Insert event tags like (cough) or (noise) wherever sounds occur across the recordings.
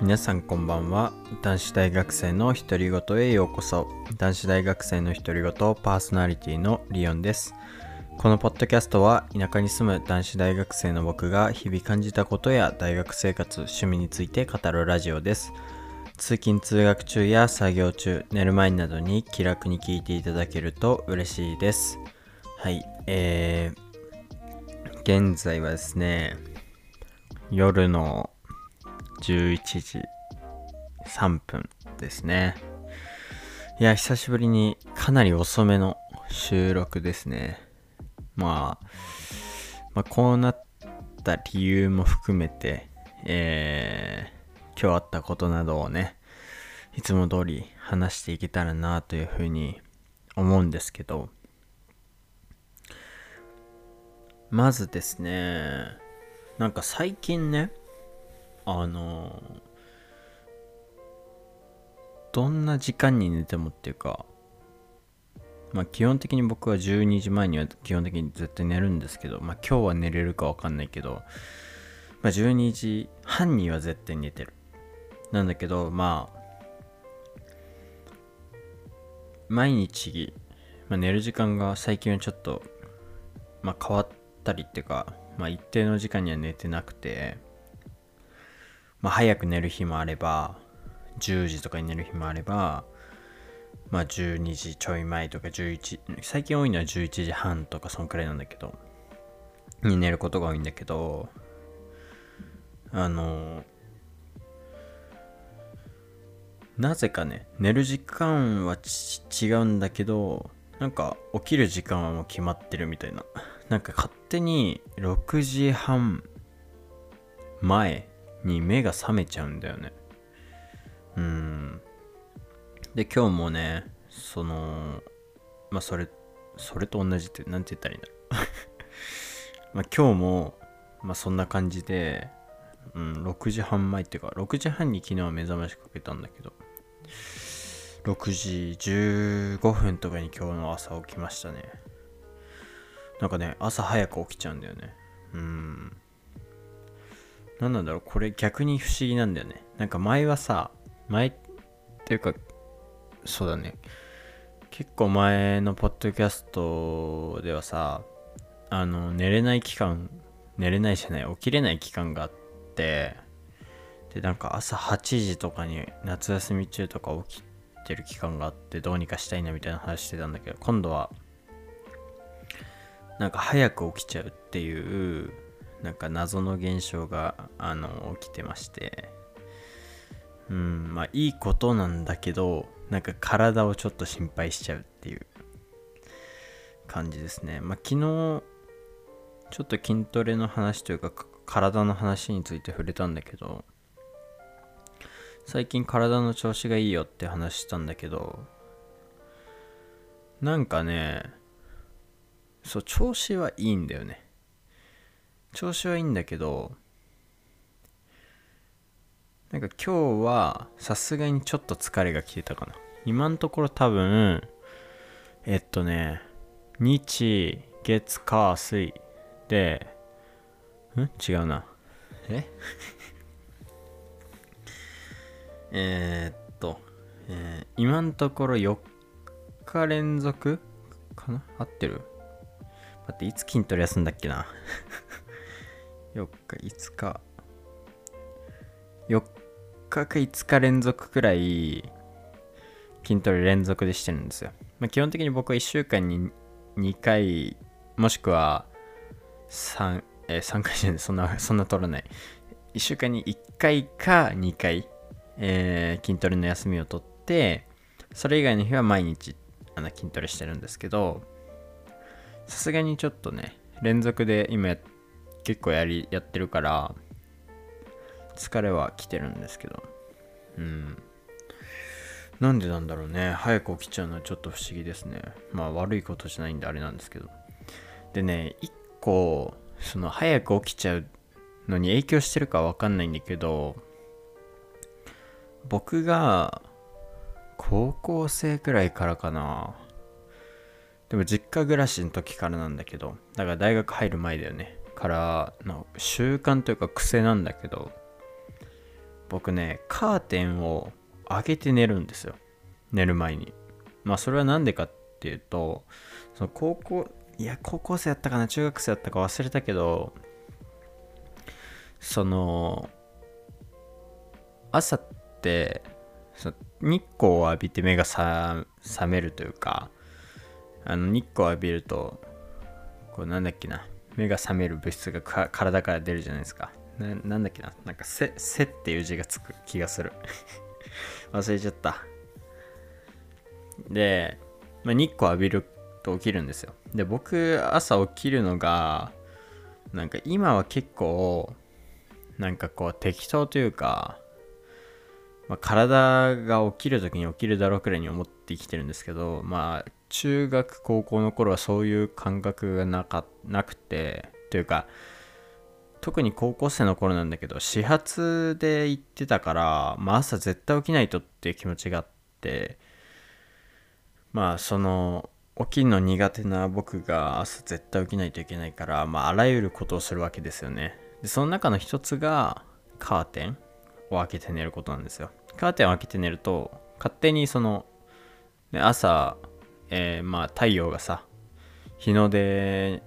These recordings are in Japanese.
皆さんこんばんは。男子大学生の独り言へようこそ。男子大学生の独り言パーソナリティのリオンです。このポッドキャストは田舎に住む男子大学生の僕が日々感じたことや大学生活趣味について語るラジオです。通勤通学中や作業中寝る前などに気楽に聞いていただけると嬉しいです。はいえー、現在はですね夜の11時3分ですね。いや久しぶりにかなり遅めの収録ですね。まあ、まあ、こうなった理由も含めてえー、今日あったことなどをねいつも通り話していけたらなというふうに思うんですけど。まずですねなんか最近ねあのどんな時間に寝てもっていうかまあ基本的に僕は12時前には基本的に絶対寝るんですけどまあ今日は寝れるかわかんないけどまあ12時半には絶対寝てる。なんだけどまあ毎日、まあ、寝る時間が最近はちょっと、まあ、変わったりっていうか、まあ、一定の時間には寝てなくて、まあ、早く寝る日もあれば10時とかに寝る日もあれば、まあ、12時ちょい前とか11最近多いのは11時半とかそんくらいなんだけどに寝ることが多いんだけどあのなぜかね寝る時間は違うんだけどなんか起きる時間はもう決まってるみたいな。なんか勝手に6時半前に目が覚めちゃうんだよねうんで今日もねそのまあそれそれと同じって何て言ったらいいんだろう (laughs) まあ今日もまあそんな感じでうん、6時半前っていうか、6時半に昨日は目覚ましかけたんだけど、6時15分とかに今日の朝起きましたね。なんかね、朝早く起きちゃうんだよね。うん。何なんだろう、これ逆に不思議なんだよね。なんか前はさ、前っていうか、そうだね。結構前のポッドキャストではさ、あの、寝れない期間、寝れないじゃない、起きれない期間があって、で、なんか朝8時とかに夏休み中とか起きてる期間があってどうにかしたいなみたいな話してたんだけど今度はなんか早く起きちゃうっていうなんか謎の現象があの起きてまして。うんまあいいことなんだけどなんか体をちょっと心配しちゃうっていう感じですね。まあ昨日ちょっと筋トレの話というか体の話について触れたんだけど最近体の調子がいいよって話したんだけどなんかねそう調子はいいんだよね。調子はいいんだけどなんか今日はさすがにちょっと疲れが来てたかな。今のところ多分えっとね日月火水でん？違うな。え？(laughs) えー、っと、えー、今のところ4日連続かな？合ってる？待って、いつ筋トレ休んだっけな？4日、5日。4日か5日連続くらい筋トレ連続でしてるんですよ。まあ、基本的に僕は1週間に2回、もしくは3、えー、3回じゃない、そんな、そんな取らない。1週間に1回か2回えー、筋トレの休みを取ってそれ以外の日は毎日あの筋トレしてるんですけどさすがにちょっとね連続で今やって結構やりやってるから疲れは来てるんですけど。うん。なんでなんだろうね。早く起きちゃうのはちょっと不思議ですね。まあ悪いことじゃないんであれなんですけど。でね一個その早く起きちゃうのに影響してるかわかんないんだけど僕が高校生くらいからかな。でも実家暮らしの時からなんだけど。だから大学入る前だよね。からの習慣というか癖なんだけど僕ねカーテンを開けて寝るんですよ。寝る前に。まあそれは何でかっていうとその高校いや高校生やったかな中学生やったか忘れたけどその朝って日光を浴びて目が覚めるというかあの日光を浴びるとこうなんだっけな目が覚める物質が体から出るじゃないですか。ななんだっけな。なんかせ「せ」っていう字がつく気がする。(laughs) 忘れちゃった。で、まあ、日光浴びると起きるんですよ。で僕朝起きるのがなんか今は結構なんかこう適当というか、まあ、体が起きる時に起きるだろうくらいに思って生きてるんですけどまあ中学高校の頃はそういう感覚がなかなくてというか特に高校生の頃なんだけど始発で行ってたから、まあ、朝絶対起きないとっていう気持ちがあってまあその起きるの苦手な僕が朝絶対起きないといけないから、まあ、あらゆることをするわけですよね。でその中の一つがカーテンを開けて寝ることなんですよ。カーテンを開けて寝ると勝手にその、ね、朝、えー、まあ太陽がさ日の出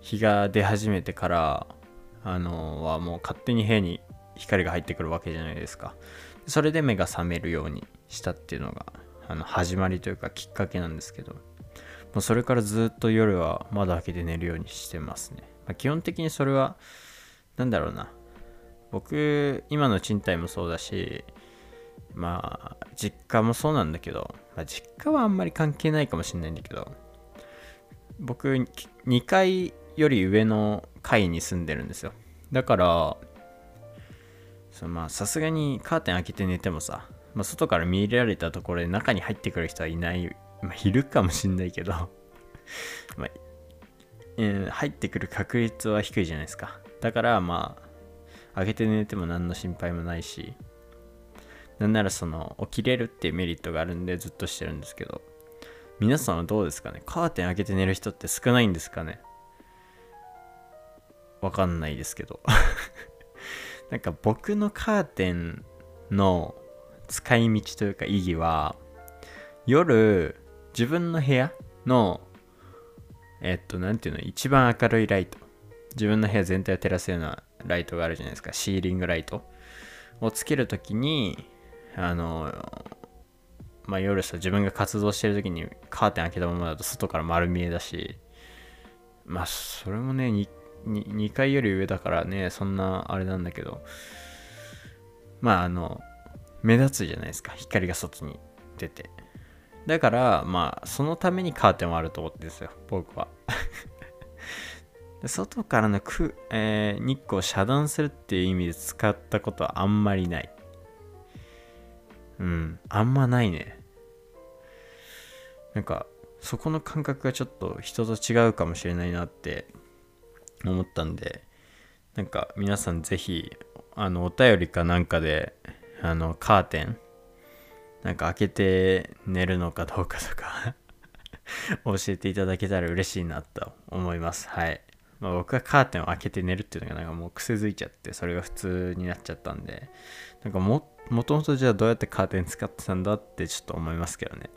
日が出始めてからあのはもう勝手に部屋に光が入ってくるわけじゃないですか。それで目が覚めるようにしたっていうのがあの始まりというかきっかけなんですけどもうそれからずっと夜は窓開けて寝るようにしてますね、まあ、基本的にそれは何だろうな。僕今の賃貸もそうだしまあ実家もそうなんだけど、まあ、実家はあんまり関係ないかもしれないんだけど僕2階より上の階に住んでるんですよ。だからそのまあさすがにカーテン開けて寝てもさ、まあ、外から見入れられたところで中に入ってくる人はいない、まあ、いるかもしんないけどまあ、え、入ってくる確率は低いじゃないですか。だからまあ開けて寝ても何の心配もないしなんならその起きれるっていうメリットがあるんでずっとしてるんですけど。皆さんはどうですかね？カーテン開けて寝る人って少ないんですかね？わかんないですけど。(laughs) なんか僕のカーテンの使い道というか意義は夜自分の部屋のえっと何ていうの？一番明るいライト。自分の部屋全体を照らすようなライトがあるじゃないですか。シーリングライトをつけるときにあのまあ夜さ自分が活動してる時にカーテン開けたままだと外から丸見えだしまあそれもね 2, 階より上だからねそんなあれなんだけどまああの目立つじゃないですか光が外に出て。だからまあそのためにカーテンはあると思ってですよ僕は。(laughs) 外からのく、えー、日光を遮断するっていう意味で使ったことはあんまりない。うん。あんまないね。なんかそこの感覚がちょっと人と違うかもしれないなって思ったんでなんか皆さんぜひあのお便りかなんかであのカーテンなんか開けて寝るのかどうかとか (laughs) 教えていただけたら嬉しいなと思います。はい。まあ、僕はカーテンを開けて寝るっていうのがなんかもう癖づいちゃってそれが普通になっちゃったんでなんかもっもともとじゃあどうやってカーテン使ってたんだってちょっと思いますけどね。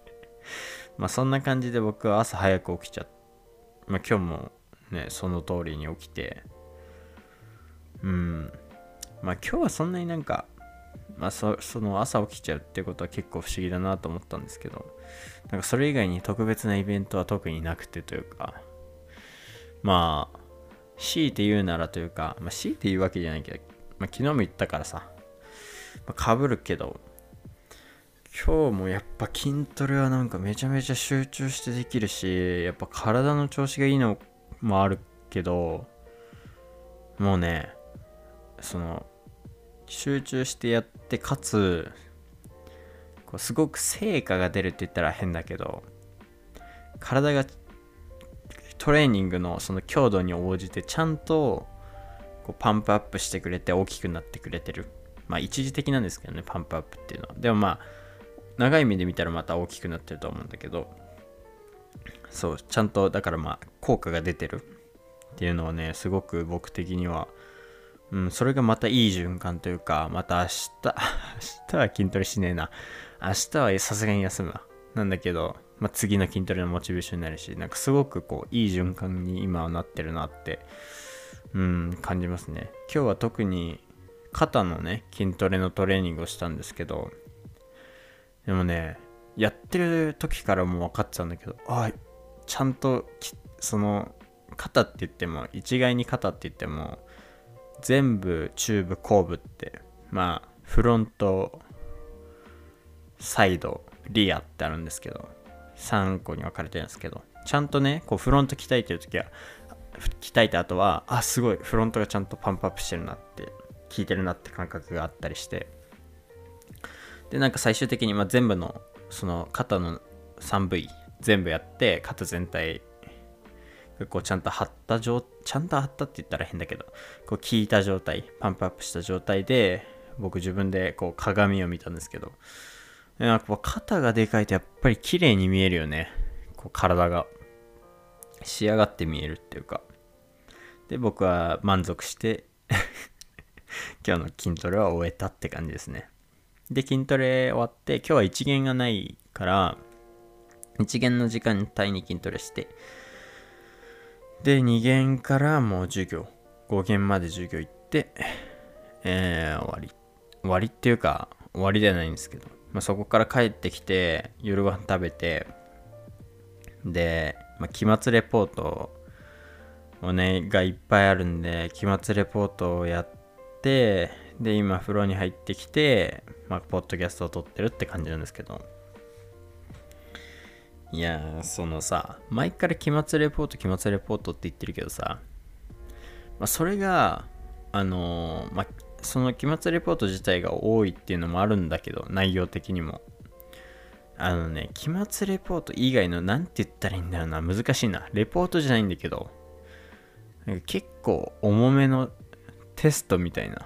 (laughs) まあそんな感じで僕は朝早く起きちゃって、まあ今日もね、その通りに起きて、うん。まあ今日はそんなになんか、まあそその朝起きちゃうってことは結構不思議だなと思ったんですけど、なんかそれ以外に特別なイベントは特になくてというか、まあ、強いて言うならというか、まあ強いて言うわけじゃないけど、まあ昨日も言ったからさ、かぶるけど、今日もやっぱ筋トレはなんかめちゃめちゃ集中してできるし、やっぱ体の調子がいいのもあるけど、もうね、その、集中してやって、かつ、こうすごく成果が出るって言ったら変だけど、体がトレーニングのその強度に応じてちゃんとこうパンプアップしてくれて大きくなってくれてる。まあ一時的なんですけどね、パンプアップっていうのは。でもまあ、長い目で見たらまた大きくなってると思うんだけど、そうちゃんとだからまあ効果が出てるっていうのはねすごく僕的にはうん、それがまたいい循環というか、また明日、(laughs) 明日は筋トレしねえな。明日はさすがに休むわ。なんだけど、まあ、次の筋トレのモチベーションになるし、なんかすごくこう、いい循環に今はなってるなって、うん、感じますね。今日は特に肩のね、筋トレのトレーニングをしたんですけど、でもね、やってる時からもう分かってたんだけど、あちゃんとその、肩って言っても、一概に肩って言っても、全部チューブ後部ってまあフロントサイドリアってあるんですけど3個に分かれてるんですけどちゃんとねこうフロント鍛えてる時は鍛えた後はあすごいフロントがちゃんとパンプアップしてるなって効いてるなって感覚があったりして。でなんか最終的にま全部のその肩の 3V 全部やって肩全体こうちゃんと張った状ちゃんと張ったって言ったら変だけどこう効いた状態パンプアップした状態で僕自分でこう鏡を見たんですけどなんか肩がでかいとやっぱり綺麗に見えるよね。こう体が。仕上がって見えるっていうか。で僕は満足して (laughs) 今日の筋トレは終えたって感じですねで筋トレ終わって今日は一限がないから一限の時間帯に筋トレしてで、2限からもう授業、5限まで授業行って、えー、終わり。終わりっていうか、終わりではないんですけど、まあ、そこから帰ってきて、夜ご飯食べて、で、まあ、期末レポートをね、がいっぱいあるんで、期末レポートをやって、で、今風呂に入ってきて、まあ、ポッドキャストを撮ってるって感じなんですけど、いや、そのさ、前から期末レポート、期末レポートって言ってるけどさ、まあ、それが、あのーまあ、その期末レポート自体が多いっていうのもあるんだけど、内容的にも。あのね、期末レポート以外の、なんて言ったらいいんだろうな、難しいな。レポートじゃないんだけど、結構重めのテストみたいな。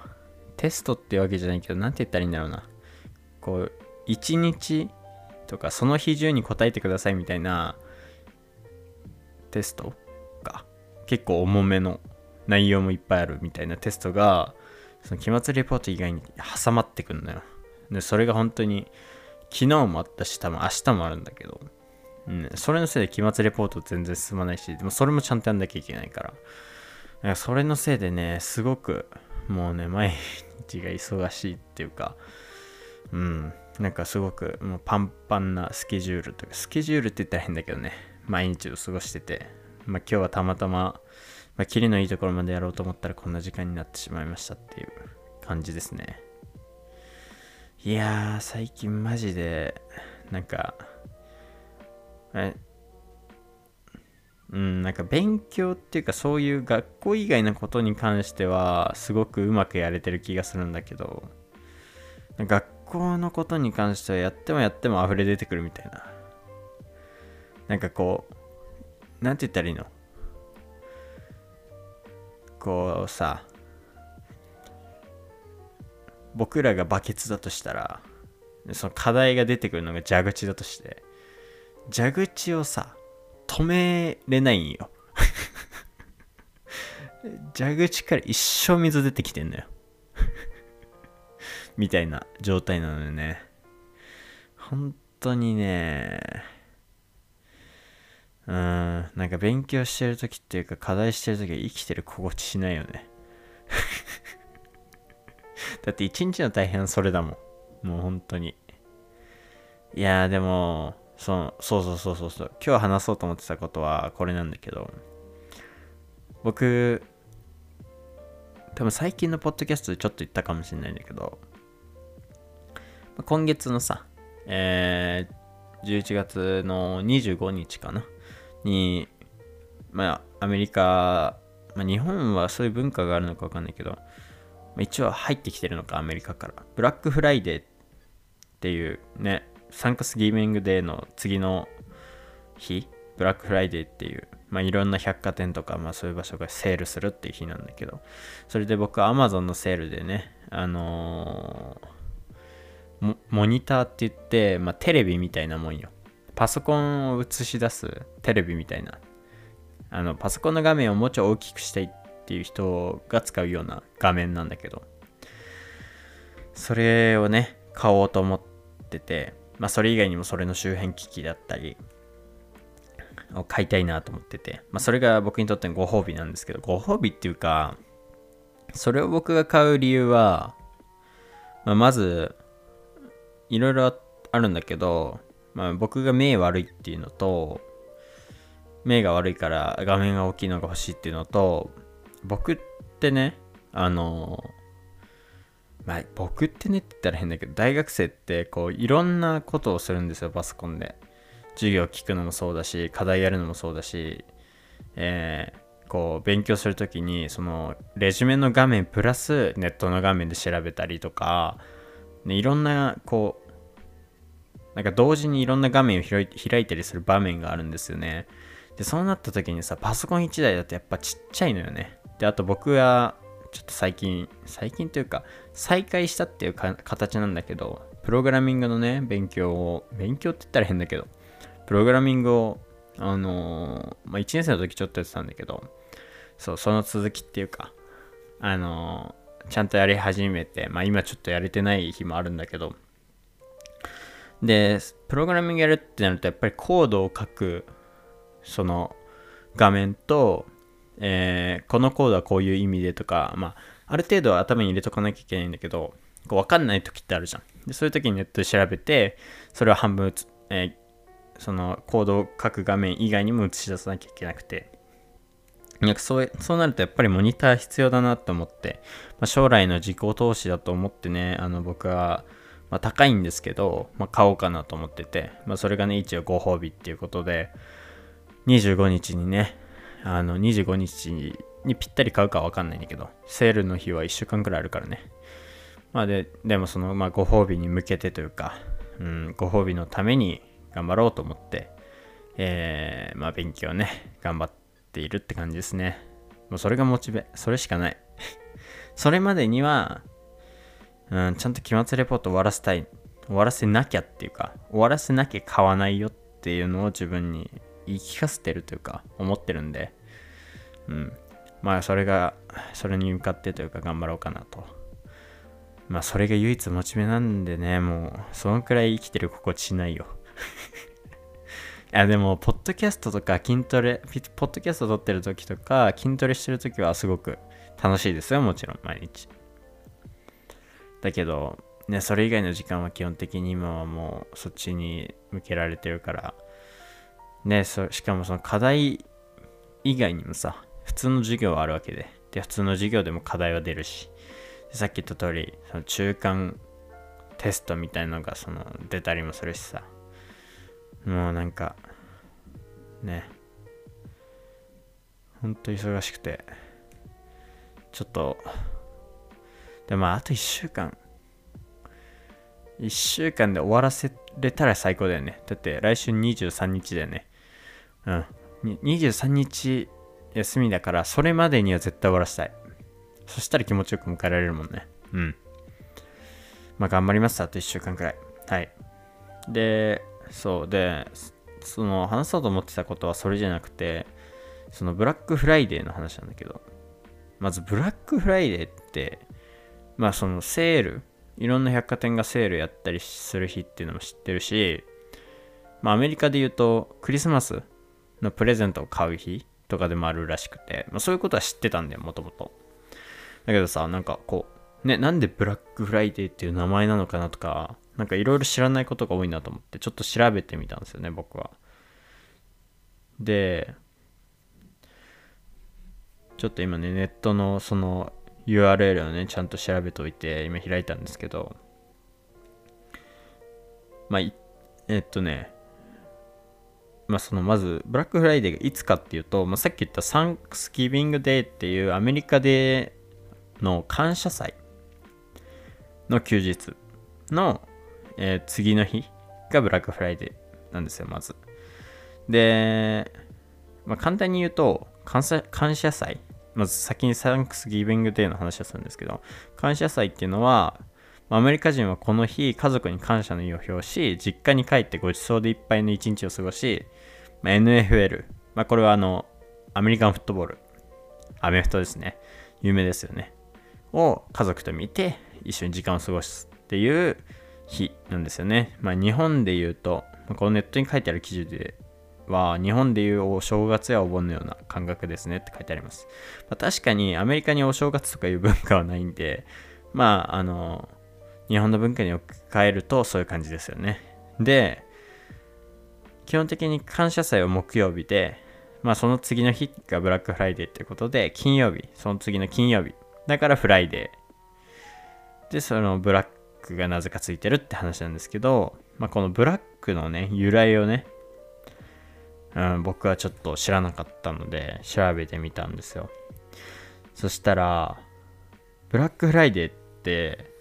テストってわけじゃないけど、なんて言ったらいいんだろうな。こう、一日とかその日中に答えてくださいみたいなテストが結構重めの内容もいっぱいあるみたいなテストがその期末レポート以外に挟まってくんのよでそれが本当に昨日もあったし多分明日もあるんだけど、うん、それのせいで期末レポート全然進まないしでもそれもちゃんとやんなきゃいけないからかそれのせいでねすごくもうね毎日が忙しいっていうかうんなんかすごくもうパンパンなスケジュールとか、スケジュールって言ったら変だけどね、毎日を過ごしてて、まあ今日はたまたま、まあ、キリのいいところまでやろうと思ったらこんな時間になってしまいましたっていう感じですね。いやー、最近マジで、なんか、え、うん、なんか勉強っていうかそういう学校以外のことに関してはすごくうまくやれてる気がするんだけど、学校のことに関してはやってもやっても溢れ出てくるみたいな。なんかこう、なんて言ったらいいの？こうさ、僕らがバケツだとしたら、その課題が出てくるのが蛇口だとして、蛇口をさ、止めれないんよ。(laughs) 蛇口から一生水出てきてんのよ。(laughs) みたいな状態なのよね。本当にね、うん、なんか勉強してる時っていうか課題してる時は生きてる心地しないよね。(laughs) だって一日の大変それだもん。もう本当に。いやーでも、そそうそうそうそうそう。今日話そうと思ってたことはこれなんだけど、僕、多分最近のポッドキャストでちょっと言ったかもしれないんだけど、今月のさ、えー、11月の25日かな？に、まあ、アメリカ、まあ、日本はそういう文化があるのかわかんないけど、まあ、一応入ってきてるのか、アメリカから。ブラックフライデーっていうね、 Thanksgiving Day の次の日、ブラックフライデーっていう、まあ、いろんな百貨店とか、まあ、そういう場所がセールするっていう日なんだけど、それで僕は Amazon のセールでね、あのーモニターって言って、まあ、テレビみたいなもんよ。パソコンを映し出すテレビみたいな。あの、パソコンの画面をもうちょい大きくしていっていう人が使うような画面なんだけど、それをね、買おうと思ってて、まあそれ以外にもそれの周辺機器だったり、を買いたいなと思ってて、まあそれが僕にとってのご褒美なんですけど、ご褒美っていうか、それを僕が買う理由は、まあ、まず、いろいろあるんだけど、まあ、僕が目悪いっていうのと、目が悪いから画面が大きいのが欲しいっていうのと、僕ってね、あの、まあ、僕ってねって言ったら変だけど、大学生ってこういろんなことをするんですよ、パソコンで。授業聞くのもそうだし、課題やるのもそうだし、えー、こう勉強するときに、そのレジュメの画面プラスネットの画面で調べたりとか、ね、いろんなこう、なんか同時にいろんな画面を開いたりする場面があるんですよね。で、そうなった時にさ、パソコン1台だとやっぱちっちゃいのよね。で、あと僕は、ちょっと最近、最近というか、再開したっていう形なんだけど、プログラミングのね、勉強を、勉強って言ったら変だけど、プログラミングを、あのー、まあ、1年生の時ちょっとやってたんだけど、そう、その続きっていうか、あのー、ちゃんとやり始めて、まあ今ちょっとやれてない日もあるんだけど、で、プログラミングやるってなると、やっぱりコードを書くその画面と、えー、このコードはこういう意味でとか、まあ、ある程度は頭に入れとかなきゃいけないんだけど、こう分かんない時ってあるじゃん。でそういう時にネットで調べて、それを半分、えー、そのコードを書く画面以外にも映し出さなきゃいけなくて、なんかそうそうなるとやっぱりモニター必要だなと思って、まあ、将来の自己投資だと思ってね、あの僕は、まあ、高いんですけど、まあ、買おうかなと思ってて、まあ、それがね、一応ご褒美っていうことで、25日にね、あの、25日にぴったり買うかわかんないんだけど、セールの日は1週間くらいあるからね。まあで、でもその、まあご褒美に向けてというか、うん、ご褒美のために頑張ろうと思って、えー、まあ勉強ね、頑張っているって感じですね。もうそれがモチベ、それしかない。(laughs) それまでには、うん、ちゃんと期末レポート終わらせたい、終わらせなきゃっていうか、終わらせなきゃ買わないよっていうのを自分に言い聞かせてるというか思ってるんで、うん。まあそれが、それに向かってというか頑張ろうかなと。まあそれが唯一モチベなんでね、もうそのくらい生きてる心地しないよ。(laughs) いやでも、ポッドキャストとか筋トレ、ポッドキャスト撮ってる時とか筋トレしてる時はすごく楽しいですよ、もちろん、毎日。だけど、ね、それ以外の時間は基本的に今はもうそっちに向けられてるから、ね、そしかもその課題以外にもさ、普通の授業はあるわけで。で、普通の授業でも課題は出るし。さっき言った通り、その中間テストみたいのがその出たりもするしさ。もうなんか、ね。ほんと忙しくて。ちょっと、でもあと1週間。1週間で終わらせれたら最高だよね。だって来週23日だよね。うん。23日休みだから、それまでには絶対終わらせたい。そしたら気持ちよく迎えられるもんね。うん。まあ頑張ります。あと1週間くらい。はい。で、そう。で、その話そうと思ってたことはそれじゃなくて、そのブラックフライデーの話なんだけど、まずブラックフライデーって、まあそのセール、いろんな百貨店がセールやったりする日っていうのも知ってるし、まあアメリカで言うとクリスマスのプレゼントを買う日とかでもあるらしくて、まあ、そういうことは知ってたんだよ、もともと。だけどさ、なんかこう、ね、なんでブラックフライデーっていう名前なのかなとか、なんかいろいろ知らないことが多いなと思って、ちょっと調べてみたんですよね、僕は。で、ちょっと今ね、ネットのその URL をね、ちゃんと調べておいて、今開いたんですけど、まあ、えっとね、まあ、そのまずブラックフライデーがいつかっていうと、まあ、さっき言った Thanksgiving Day っていうアメリカでの感謝祭の休日の、えー、次の日がブラックフライデーなんですよまず。で、まあ、簡単に言うと感謝感謝祭。まず先にサンクスギビングデーの話をするんですけど感謝祭っていうのはアメリカ人はこの日、家族に感謝の意を表し、実家に帰ってごちそうでいっぱいの一日を過ごし、まあ、NFL、まあ、これはあの、アメリカンフットボール、アメフトですね。有名ですよね。を家族と見て一緒に時間を過ごすっていう日なんですよね。まあ日本で言うと、このネットに書いてある記事では日本でいうお正月やお盆のような感覚ですねって書いてあります。まあ、確かにアメリカにお正月とかいう文化はないんで、まああの、日本の文化に置き換えるとそういう感じですよね。で、基本的に感謝祭は木曜日で、まあその次の日がブラックフライデーってことで、金曜日、その次の金曜日、だからフライデー。で、そのブラックがなぜかついてるって話なんですけど、まあこのブラックのね、由来をね、うん、僕はちょっと知らなかったので、調べてみたんですよ。そしたら、ブラックフライデーって、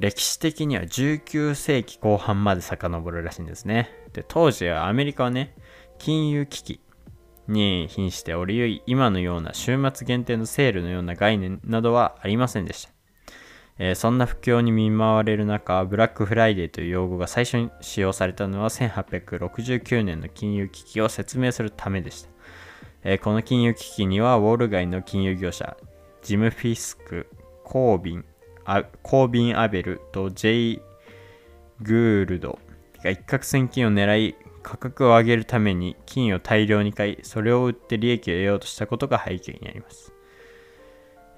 歴史的には19世紀後半まで遡るらしいんですね。で、当時はアメリカはね、金融危機に瀕しており、今のような週末限定のセールのような概念などはありませんでした。えー、そんな不況に見舞われる中、ブラックフライデーという用語が最初に使用されたのは1869年の金融危機を説明するためでした。えー、この金融危機にはウォール街の金融業者、ジム・フィスク、コービン、コービン・アベルとジェイ・グールドが一攫千金を狙い価格を上げるために金を大量に買いそれを売って利益を得ようとしたことが背景にあります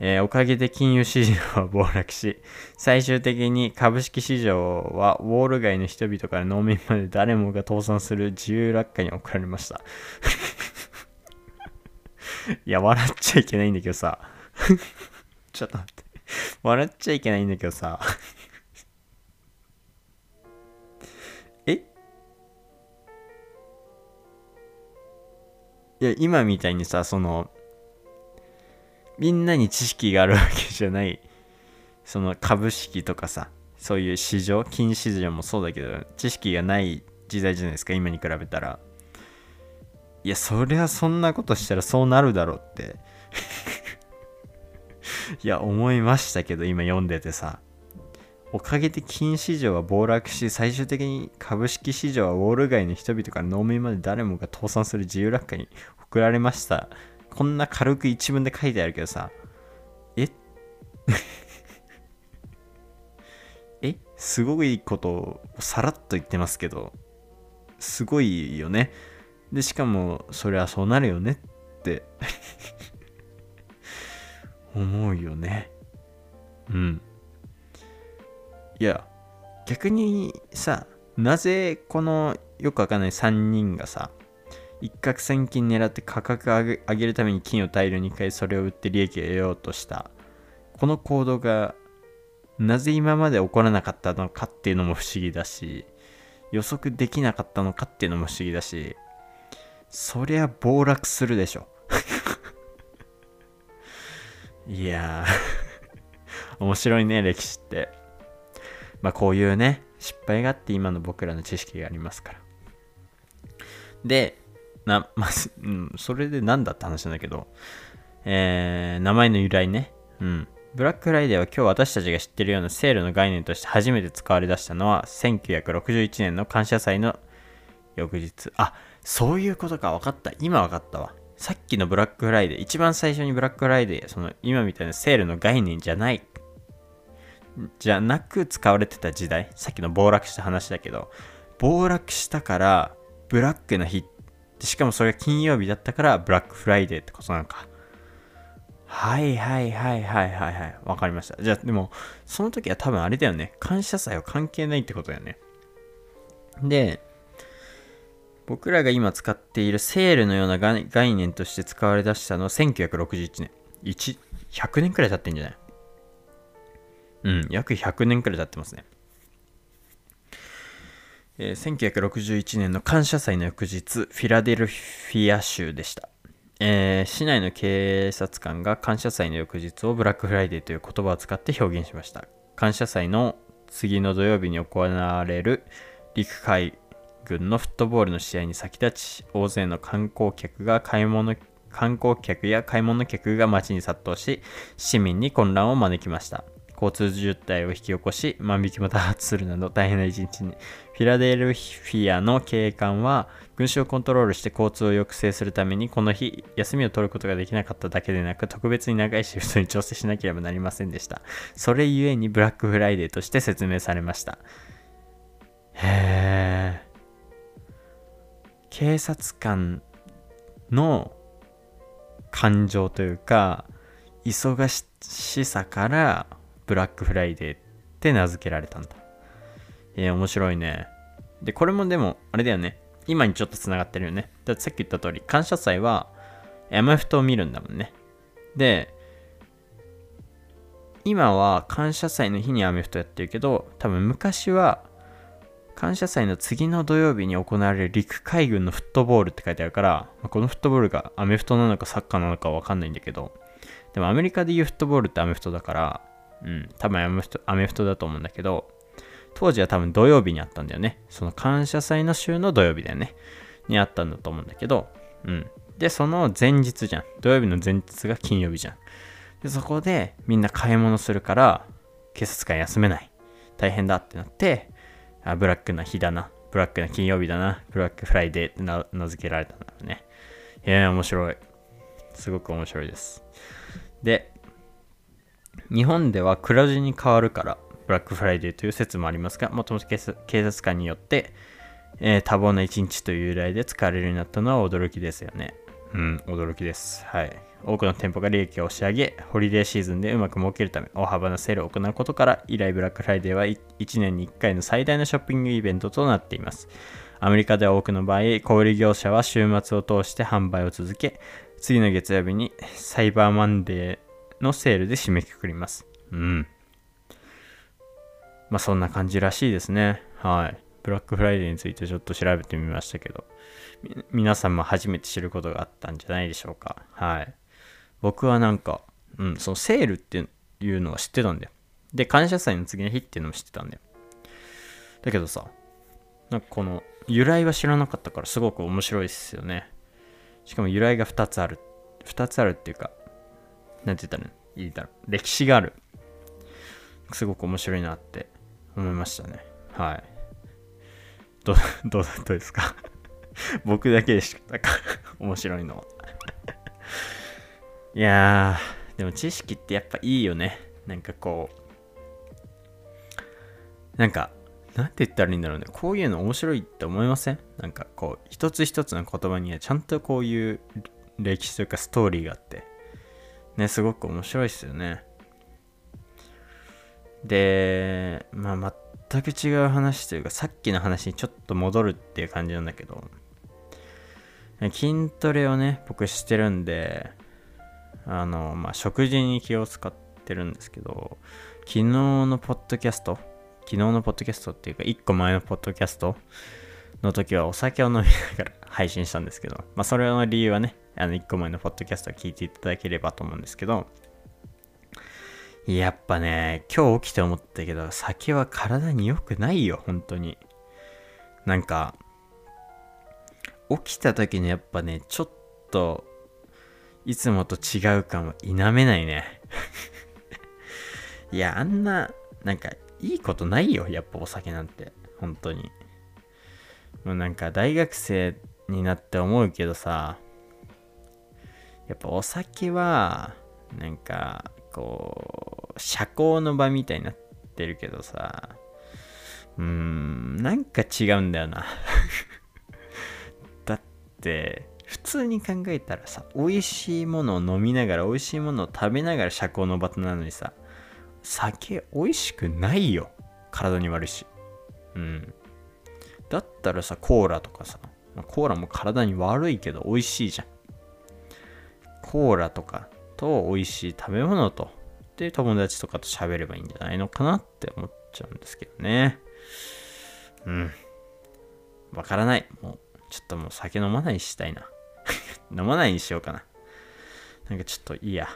えー、おかげで金融市場は暴落し、最終的に株式市場はウォール街の人々から農民まで誰もが倒産する自由落下に送られました。(laughs) いや、笑っちゃいけないんだけどさ。(laughs) ちょっと待って。(laughs) 笑っちゃいけないんだけどさ。え？いや、今みたいにさ、その、みんなに知識があるわけじゃない。その株式とかさそういう市場金市場もそうだけど知識がない時代じゃないですか今に比べたら。いやそりゃそんなことしたらそうなるだろうって。いや思いましたけど今読んでてさ。おかげで金市場は暴落し最終的に株式市場はウォール街の人々から農民まで誰もが倒産する自由落下に送られました。こんな軽く一文で書いてあるけどさ、え？(laughs) え？すごいことをさらっと言ってますけど、すごいよね。で、しかも、そりゃそうなるよねって。思うよね。うん。いや、逆にさ、なぜこのよくわかんない3人がさ、一攫千金狙って価格上げ上げるために金を大量に買いそれを売って利益を得ようとしたこの行動がなぜ今まで起こらなかったのかっていうのも不思議だし予測できなかったのかっていうのも不思議だしそりゃ暴落するでしょいやー面白いね歴史ってまあこういうね失敗があって今の僕らの知識がありますからでな、まあ、うん、それでなんだって話なんだけど、えー、名前の由来ね。うん。ブラックフライデーは今日私たちが知ってるようなセールの概念として初めて使われ出したのは1961年の感謝祭の翌日。あ、そういうことか。分かった。今分かったわ。さっきのブラックフライデー、一番最初にブラックフライデー、その今みたいなセールの概念じゃない。じゃなく使われてた時代。さっきの暴落した話だけど、暴落したから、ブラックな日しかもそれが金曜日だったからブラックフライデーってことなのか。はいはいはいはいはいはい。わかりました。じゃあでも、その時は多分あれだよね。感謝祭は関係ないってことだよね。で、僕らが今使っているセールのような概念として使われ出したのは1961年。1、100年くらい経ってんじゃない？うん、約100年くらい経ってますね。えー、1961年の感謝祭の翌日、フィラデルフィア州でした。えー、市内の警察官が感謝祭の翌日をブラックフライデーという言葉を使って表現しました。感謝祭の次の土曜日に行われる陸海軍のフットボールの試合に先立ち、大勢の観光客が買い物観光客や買い物客が街に殺到し、市民に混乱を招きました。交通渋滞を引き起こし、万引きも多発するなど大変な一日に。フィラデルフィアの警官は、群衆をコントロールして交通を抑制するために、この日、休みを取ることができなかっただけでなく、特別に長いシフトに調整しなければなりませんでした。それゆえにブラックフライデーとして説明されました。へー。警察官の感情というか、忙しさからブラックフライデーって名付けられたんだ。えー、面白いね。で、これもでも、あれだよね。今にちょっと繋がってるよね。だってさっき言った通り、感謝祭は、アメフトを見るんだもんね。で、今は感謝祭の日にアメフトやってるけど、多分昔は、感謝祭の次の土曜日に行われる陸海軍のフットボールって書いてあるから、このフットボールがアメフトなのかサッカーなのかわかんないんだけど、でもアメリカで言うフットボールってアメフトだから、うん、多分アメフトアメフトだと思うんだけど、当時は多分土曜日にあったんだよね。その感謝祭の週の土曜日だよね。にあったんだと思うんだけど、うん。で、その前日じゃん。土曜日の前日が金曜日じゃん。で、そこでみんな買い物するから、警察官休めない。大変だってなって、あ、ブラックな日だな。ブラックな金曜日だな。ブラックフライデーって名付けられたんだろうね。いや、面白い。すごく面白いです。で、日本では黒字に変わるから、ブラックフライデーという説もありますが、もともと警察官によって、えー、多忙な一日という由来で使われるようになったのは驚きですよね。うん、驚きです。はい。多くの店舗が利益を押し上げ、ホリデーシーズンでうまく儲けるため、大幅なセールを行うことから、以来ブラックフライデーは1年に1回の最大のショッピングイベントとなっています。アメリカでは多くの場合、小売業者は週末を通して販売を続け、次の月曜日にサイバーマンデーのセールで締めくくります。うん。まあそんな感じらしいですね。はい。ブラックフライデーについてちょっと調べてみましたけど、皆さんも初めて知ることがあったんじゃないでしょうか。はい。僕はなんか、うん、そのセールっていうのは知ってたんだよ。で、感謝祭の次の日っていうのも知ってたんだよ。だけどさ、なんかこの由来は知らなかったからすごく面白いですよね。しかも由来が2つある。2つあるっていうか、なんて言ったらいいだろう。歴史がある。すごく面白いなって思いましたね。はい。ど、どうだったですか？(laughs) 僕だけでしたか (laughs) 面白いのは。いやー、でも知識ってやっぱいいよね。なんかこう、なんか、なんて言ったらいいんだろうね。こういうの面白いって思いません？なんかこう、一つ一つの言葉にはちゃんとこういう歴史というかストーリーがあって、ね、すごく面白いですよね。で、まあ、全く違う話というか、さっきの話にちょっと戻るっていう感じなんだけど、筋トレをね、僕してるんで、あの、まあ、食事に気を使ってるんですけど、昨日のポッドキャスト昨日のポッドキャストっていうか、1個前のポッドキャストの時はお酒を飲みながら配信したんですけど、まあそれの理由はね、あの1個前のポッドキャストを聞いていただければと思うんですけど、やっぱね、今日起きて思ったけど、酒は体に良くないよ、本当に。なんか、起きた時にやっぱね、ちょっと、いつもと違う感は否めないね。(laughs) いや、あんな、なんか、いいことないよ、やっぱお酒なんて。本当に。もうなんか大学生になって思うけどさ、やっぱお酒は、なんか、こう、社交の場みたいになってるけどさ、うーん、なんか違うんだよな。(laughs) だって、普通に考えたらさ、美味しいものを飲みながら、美味しいものを食べながら社交の場となのにさ、酒美味しくないよ。体に悪いし。うん。だったらさ、コーラとかさ、コーラも体に悪いけど美味しいじゃん。コーラとかと美味しい食べ物と、で、友達とかと喋ればいいんじゃないのかなって思っちゃうんですけどね。うん。わからない。もう、ちょっともう酒飲まないしたいな。(laughs) 飲まないにしようかな。なんかちょっといいや。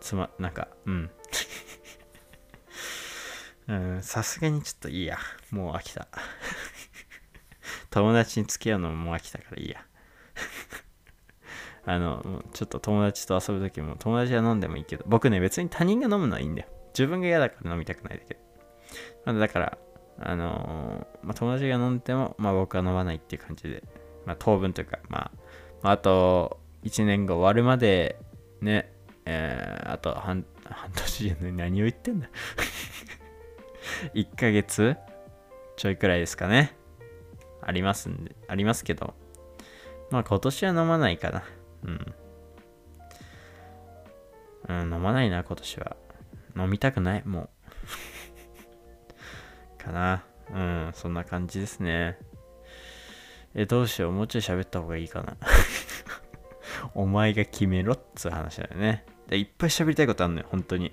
つま、なんか、うん。(laughs) うん、さすがにちょっといいや。もう飽きた。(laughs) 友達に付き合うのももう飽きたからいいや。あの、ちょっと友達と遊ぶときも、友達は飲んでもいいけど、僕ね、別に他人が飲むのはいいんだよ。自分が嫌だから飲みたくないだけ。まあ、だから、あのーまあ、友達が飲んでも、まあ、僕は飲まないっていう感じで、まあ、当分というか、まあ、あ、と1年が終わるまで、ね、えーあと半半年じゃない何を言ってんだ (laughs) 1ヶ月ちょいくらいですかね。ありますんで、ありますけど、まあ今年は飲まないかな。うん。うん、飲まないな、今年は。飲みたくない、もう。(laughs) かな。うん、そんな感じですね。え、どうしよう、もうちょい喋った方がいいかな。(laughs) お前が決めろっつう話だよね。でいっぱい喋りたいことあるのよ、本当に。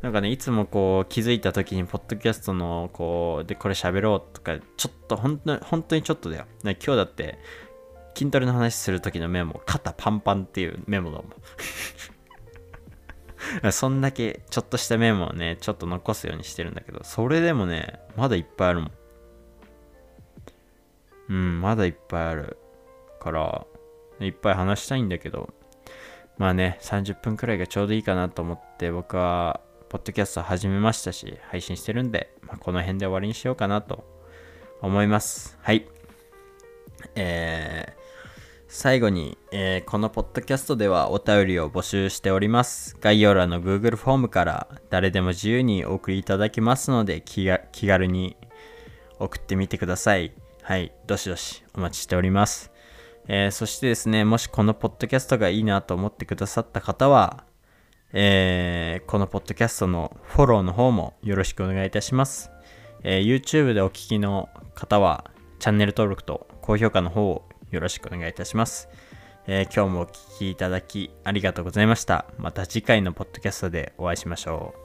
なんかね、いつもこう気づいた時に、ポッドキャストのこう、で、これ喋ろうとか、ちょっと、本当に、本当にちょっとだよ。今日だって、筋トレの話する時のメモ、肩パンパンっていうメモだもん。(laughs) そんだけちょっとしたメモをね、ちょっと残すようにしてるんだけど、それでもね、まだいっぱいあるもん。うん、まだいっぱいある。から、いっぱい話したいんだけど、まあね、30分くらいがちょうどいいかなと思って、僕は、ポッドキャスト始めましたし、配信してるんで、まあ、この辺で終わりにしようかなと思います。はい。えー、最後に、えーこのポッドキャストではお便りを募集しております。概要欄の Google フォームから誰でも自由にお送りいただけますので気が気軽に送ってみてください。はい、どしどしお待ちしております。えーそしてですね、もしこのポッドキャストがいいなと思ってくださった方は、えーこのポッドキャストのフォローの方もよろしくお願いいたします。えー YouTube でお聞きの方は、チャンネル登録と高評価の方をよろしくお願いいたします。えー今日もお聞きいただきありがとうございました。また次回のポッドキャストでお会いしましょう。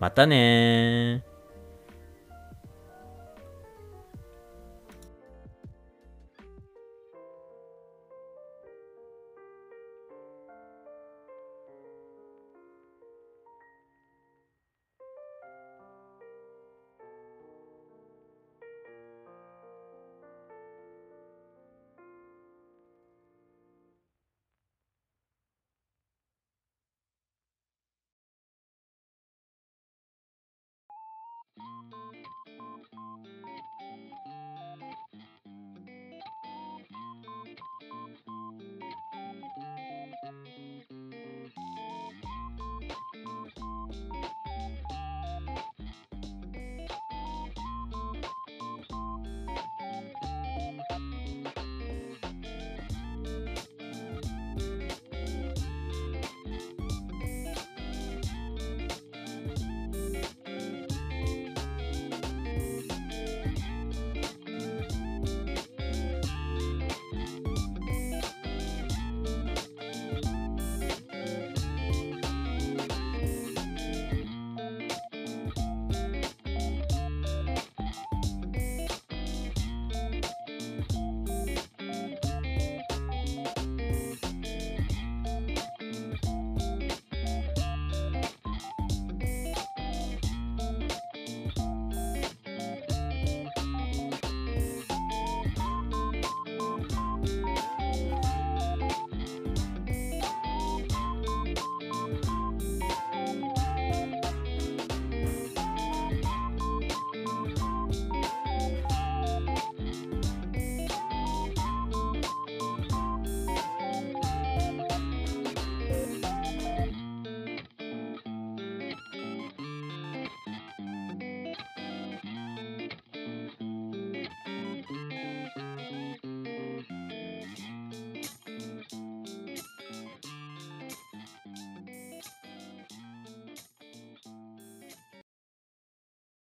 またねー。Thank you.